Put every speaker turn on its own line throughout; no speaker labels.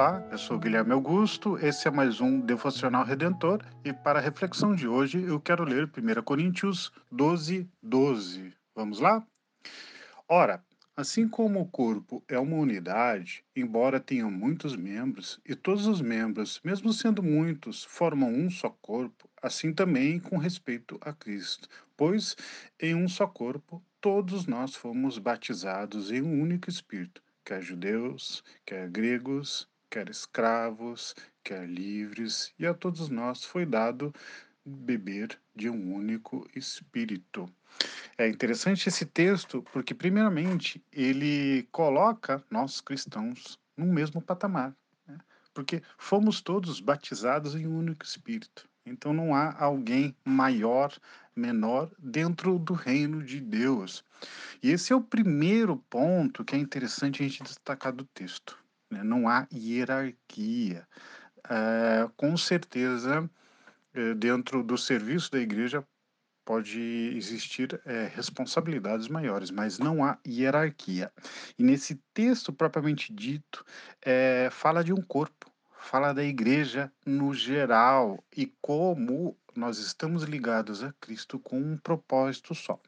Olá, eu sou Guilherme Augusto, esse é mais um Devocional Redentor e para a reflexão de hoje eu quero ler 1 Coríntios 12, 12. Vamos lá? Ora, assim como o corpo é uma unidade, embora tenha muitos membros, e todos os membros, mesmo sendo muitos, formam um só corpo, assim também com respeito a Cristo, pois em um só corpo todos nós fomos batizados em um único Espírito quer judeus, quer gregos, quer escravos, quer livres, e a todos nós foi dado beber de um único espírito. É interessante esse texto porque, primeiramente, ele coloca nós cristãos no mesmo patamar, né? porque fomos todos batizados em um único espírito. Então não há alguém maior, menor dentro do reino de Deus. E esse é o primeiro ponto que é interessante a gente destacar do texto. Né? Não há hierarquia. É, com certeza, é, dentro do serviço da igreja pode existir é, responsabilidades maiores, mas não há hierarquia. E nesse texto propriamente dito, é, fala de um corpo fala da igreja no geral e como nós estamos ligados a Cristo com um propósito só.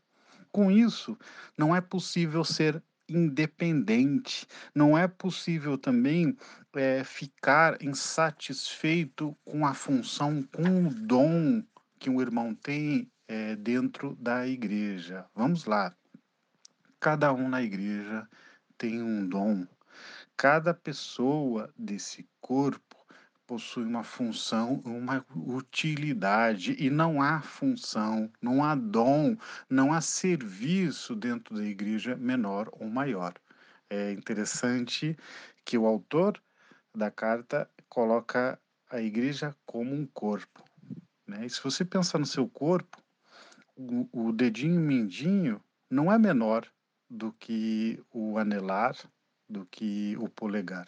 Com isso, não é possível ser independente, não é possível também é, ficar insatisfeito com a função, com o dom que um irmão tem é, dentro da igreja. Vamos lá. Cada um na igreja tem um dom, Cada pessoa desse corpo possui uma função, uma utilidade, e não há função, não há dom, não há serviço dentro da igreja menor ou maior. É interessante que o autor da carta coloca a igreja como um corpo. Né? E se você pensar no seu corpo, o, o dedinho mindinho não é menor do que o anelar, do que o polegar.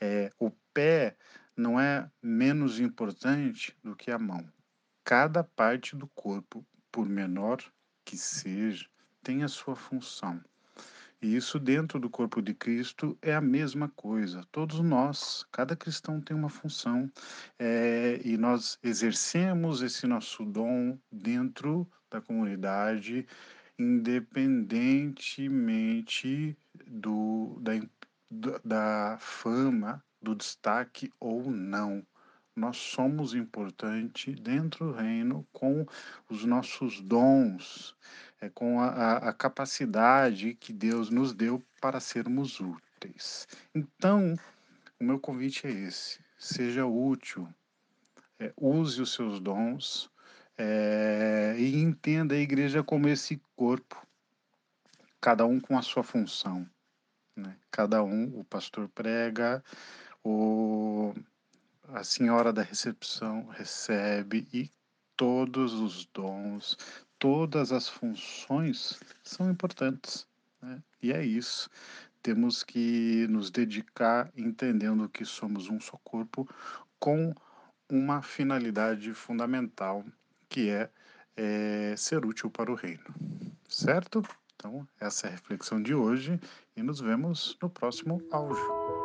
É, o pé não é menos importante do que a mão. Cada parte do corpo, por menor que seja, tem a sua função. E isso dentro do corpo de Cristo é a mesma coisa. Todos nós, cada cristão tem uma função é, e nós exercemos esse nosso dom dentro da comunidade independentemente do, da, da fama, do destaque ou não. Nós somos importantes dentro do reino com os nossos dons, é, com a, a capacidade que Deus nos deu para sermos úteis. Então, o meu convite é esse: seja útil, é, use os seus dons, é, e entenda a igreja como esse corpo, cada um com a sua função. Né? Cada um, o pastor prega, o, a senhora da recepção recebe e todos os dons, todas as funções são importantes. Né? E é isso. Temos que nos dedicar entendendo que somos um só corpo com uma finalidade fundamental que é, é ser útil para o reino. Certo? Então, essa é a reflexão de hoje e nos vemos no próximo áudio.